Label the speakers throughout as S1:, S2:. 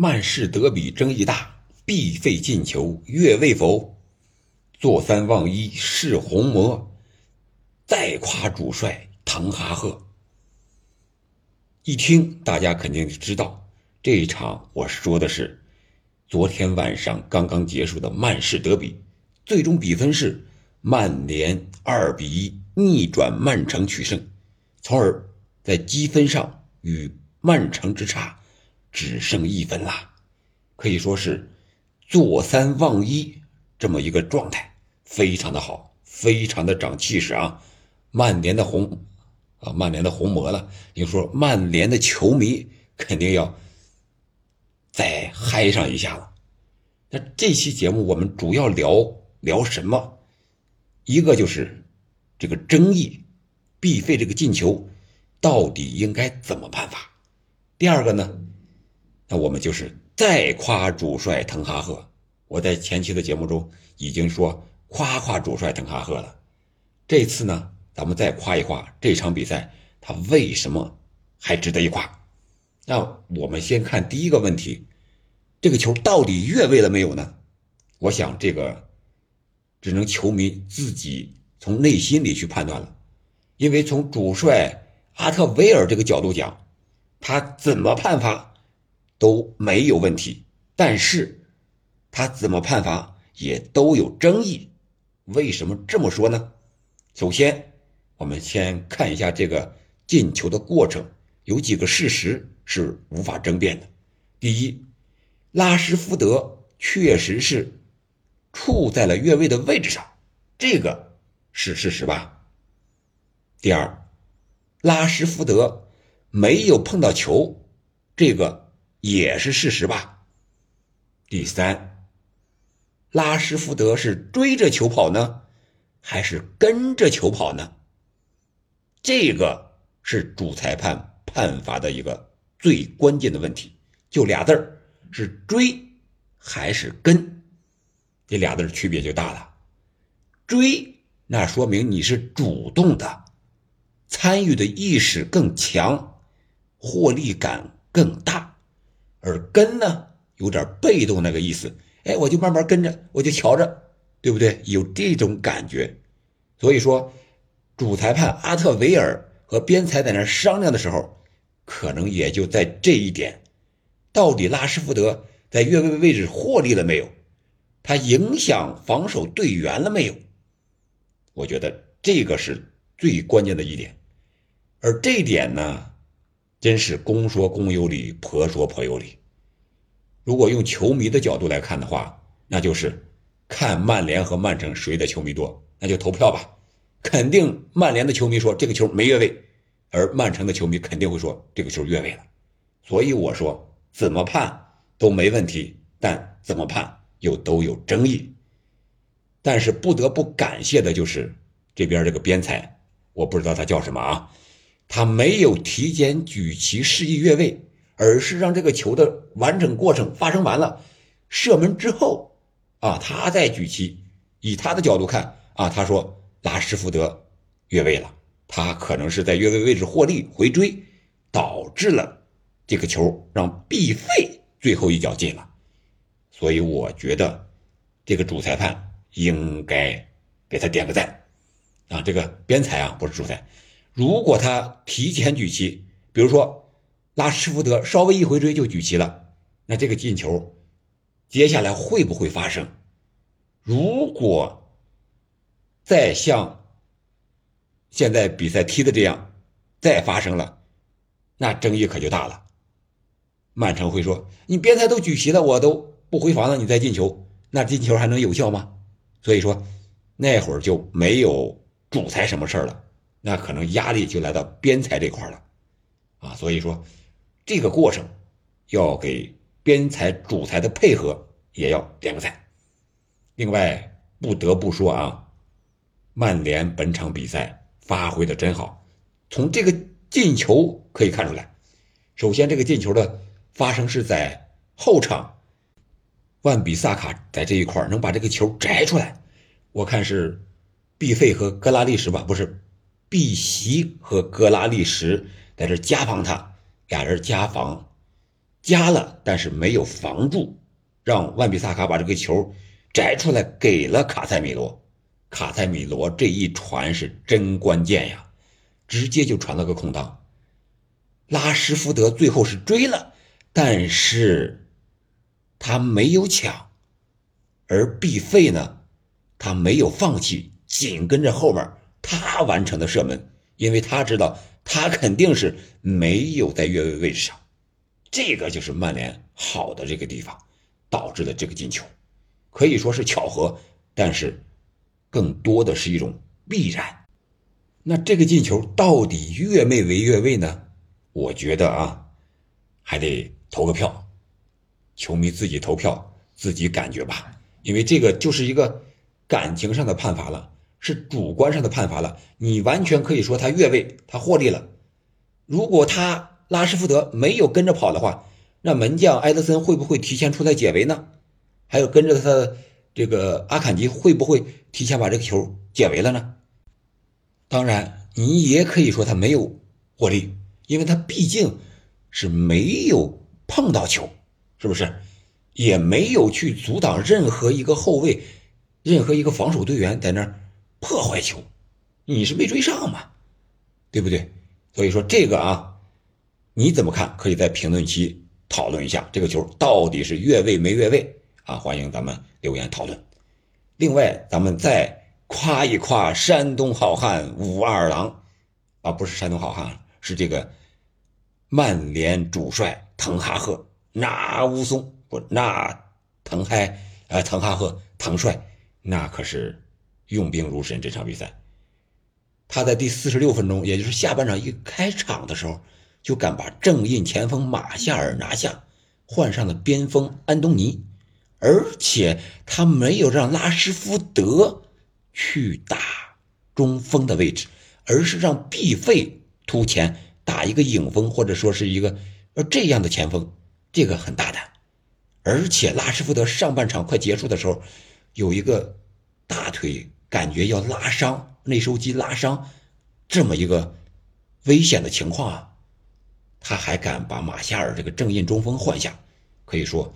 S1: 曼市德比争议大，必费进球越位否？坐三望一是红魔，再夸主帅滕哈赫。一听，大家肯定知道，这一场我说的是昨天晚上刚刚结束的曼市德比，最终比分是曼联二比一逆转曼城取胜，从而在积分上与曼城之差只剩一分啦，可以说是坐三望一这么一个状态。非常的好，非常的长气势啊！曼联的红啊，曼联的红魔了。你说曼联的球迷肯定要再嗨上一下了。那这期节目我们主要聊聊什么？一个就是这个争议，必费这个进球到底应该怎么判罚？第二个呢？那我们就是再夸主帅滕哈赫。我在前期的节目中已经说。夸夸主帅滕哈赫了，这次呢，咱们再夸一夸这场比赛，他为什么还值得一夸？那我们先看第一个问题，这个球到底越位了没有呢？我想这个只能球迷自己从内心里去判断了，因为从主帅阿特维尔这个角度讲，他怎么判罚都没有问题，但是他怎么判罚也都有争议。为什么这么说呢？首先，我们先看一下这个进球的过程，有几个事实是无法争辩的。第一，拉什福德确实是处在了越位的位置上，这个是事实吧？第二，拉什福德没有碰到球，这个也是事实吧？第三。拉什福德是追着球跑呢，还是跟着球跑呢？这个是主裁判判罚的一个最关键的问题，就俩字儿：是追还是跟？这俩字儿区别就大了。追，那说明你是主动的，参与的意识更强，获利感更大；而跟呢，有点被动那个意思。哎，我就慢慢跟着，我就瞧着，对不对？有这种感觉，所以说，主裁判阿特维尔和边裁在那商量的时候，可能也就在这一点：到底拉什福德在越位位置获利了没有？他影响防守队员了没有？我觉得这个是最关键的一点。而这一点呢，真是公说公有理，婆说婆有理。如果用球迷的角度来看的话，那就是看曼联和曼城谁的球迷多，那就投票吧。肯定曼联的球迷说这个球没越位，而曼城的球迷肯定会说这个球越位了。所以我说怎么判都没问题，但怎么判又都有争议。但是不得不感谢的就是这边这个边裁，我不知道他叫什么啊，他没有提前举旗示意越位。而是让这个球的完整过程发生完了，射门之后，啊，他再举旗，以他的角度看，啊，他说拉什福德越位了，他可能是在越位位置获利回追，导致了这个球让毕费最后一脚进了，所以我觉得这个主裁判应该给他点个赞，啊，这个边裁啊不是主裁，如果他提前举旗，比如说。拉什福德稍微一回追就举旗了，那这个进球接下来会不会发生？如果再像现在比赛踢的这样再发生了，那争议可就大了。曼城会说：“你边裁都举旗了，我都不回防了，你再进球，那进球还能有效吗？”所以说那会儿就没有主裁什么事儿了，那可能压力就来到边裁这块了啊。所以说。这个过程要给边裁、主裁的配合也要点个赞。另外，不得不说啊，曼联本场比赛发挥的真好。从这个进球可以看出来，首先这个进球的发生是在后场，万比萨卡在这一块能把这个球摘出来。我看是毕费和格拉利什吧，不是毕席和格拉利什在这夹防他。俩人夹防，加了，但是没有防住，让万比萨卡把这个球摘出来给了卡塞米罗。卡塞米罗这一传是真关键呀，直接就传了个空档。拉什福德最后是追了，但是他没有抢，而毕费呢，他没有放弃，紧跟着后面他完成的射门，因为他知道他肯定是没有在越位位置上，这个就是曼联好的这个地方，导致的这个进球，可以说是巧合，但是更多的是一种必然。那这个进球到底越位为越位呢？我觉得啊，还得投个票，球迷自己投票，自己感觉吧。因为这个就是一个感情上的判罚了，是主观上的判罚了。你完全可以说他越位，他获利了。如果他拉什福德没有跟着跑的话，那门将埃德森会不会提前出来解围呢？还有跟着他的这个阿坎吉会不会提前把这个球解围了呢？当然，你也可以说他没有获利。因为他毕竟是没有碰到球，是不是？也没有去阻挡任何一个后卫、任何一个防守队员在那儿破坏球，你是没追上嘛？对不对？所以说这个啊，你怎么看？可以在评论区讨论一下，这个球到底是越位没越位啊？欢迎咱们留言讨论。另外，咱们再夸一夸山东好汉武二郎啊，不是山东好汉，是这个。曼联主帅滕哈赫，那乌松不那滕嗨啊，滕哈赫滕帅，那可是用兵如神。这场比赛，他在第四十六分钟，也就是下半场一开场的时候，就敢把正印前锋马夏尔拿下，换上了边锋安东尼，而且他没有让拉什福德去打中锋的位置，而是让毕费突前。打一个影锋，或者说是一个呃这样的前锋，这个很大胆。而且拉什福德上半场快结束的时候，有一个大腿感觉要拉伤，内收肌拉伤，这么一个危险的情况啊，他还敢把马夏尔这个正印中锋换下，可以说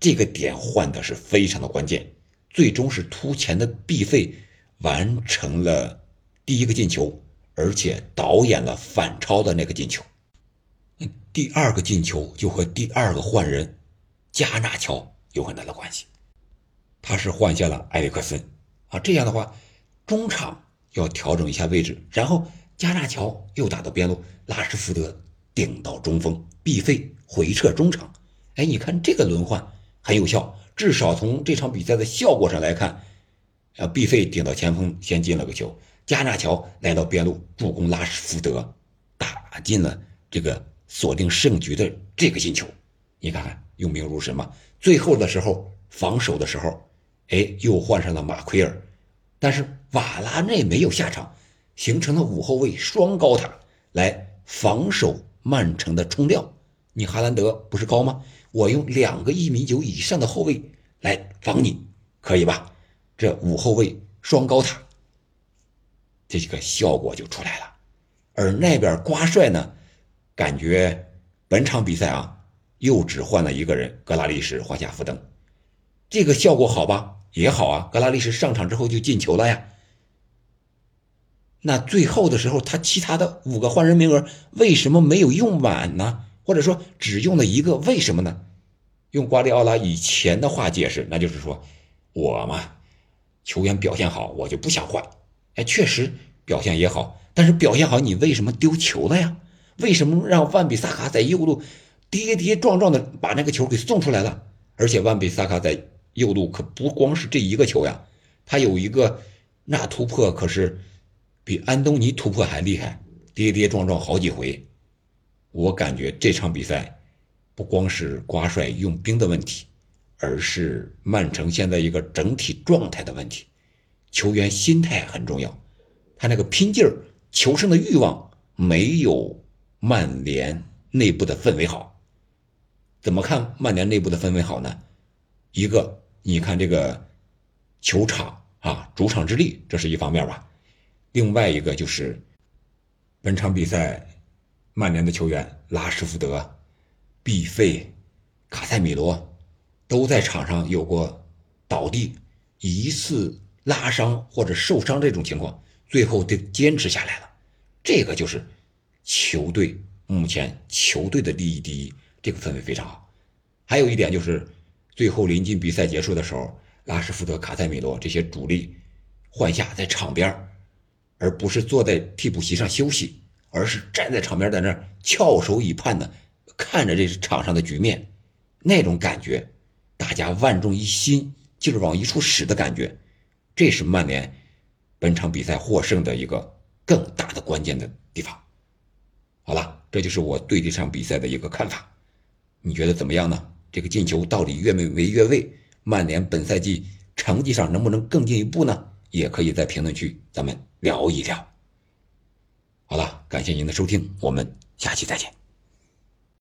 S1: 这个点换的是非常的关键。最终是突前的毕费完成了第一个进球。而且导演了反超的那个进球，第二个进球就和第二个换人加纳乔有很大的关系，他是换下了埃里克森啊，这样的话中场要调整一下位置，然后加纳乔又打到边路，拉什福德顶到中锋，必费回撤中场，哎，你看这个轮换很有效，至少从这场比赛的效果上来看，啊，毕费顶到前锋先进了个球。加纳乔来到边路助攻拉什福德，打进了这个锁定胜局的这个进球。你看看用兵如神嘛！最后的时候防守的时候，哎，又换上了马奎尔，但是瓦拉内没有下场，形成了五后卫双高塔来防守曼城的冲吊。你哈兰德不是高吗？我用两个一米九以上的后卫来防你，可以吧？这五后卫双高塔。这个效果就出来了，而那边瓜帅呢，感觉本场比赛啊，又只换了一个人，格拉利什换下福登，这个效果好吧？也好啊，格拉利什上场之后就进球了呀。那最后的时候，他其他的五个换人名额为什么没有用满呢？或者说只用了一个，为什么呢？用瓜迪奥拉以前的话解释，那就是说我嘛，球员表现好，我就不想换。哎，确实表现也好，但是表现好，你为什么丢球了呀？为什么让万比萨卡在右路跌跌撞撞的把那个球给送出来了？而且万比萨卡在右路可不光是这一个球呀，他有一个那突破可是比安东尼突破还厉害，跌跌撞撞好几回。我感觉这场比赛不光是瓜帅用兵的问题，而是曼城现在一个整体状态的问题。球员心态很重要，他那个拼劲儿、求胜的欲望没有曼联内部的氛围好。怎么看曼联内部的氛围好呢？一个，你看这个球场啊，主场之力，这是一方面吧。另外一个就是本场比赛，曼联的球员拉什福德、毕费、卡塞米罗都在场上有过倒地、疑似拉伤或者受伤这种情况，最后都坚持下来了。这个就是球队目前球队的利益第一，这个氛围非常好。还有一点就是，最后临近比赛结束的时候，拉什福德、卡塞米罗这些主力换下在场边，而不是坐在替补席上休息，而是站在场边在那翘首以盼的看着这场上的局面，那种感觉，大家万众一心，劲儿往一处使的感觉，这是曼联本场比赛获胜的一个更大的关键的地方。好了，这就是我对这场比赛的一个看法，你觉得怎么样呢？这个进球到底越没没越位？曼联本赛季成绩上能不能更进一步呢？也可以在评论区咱们聊一聊。好了，感谢您的收听，我们下期再见。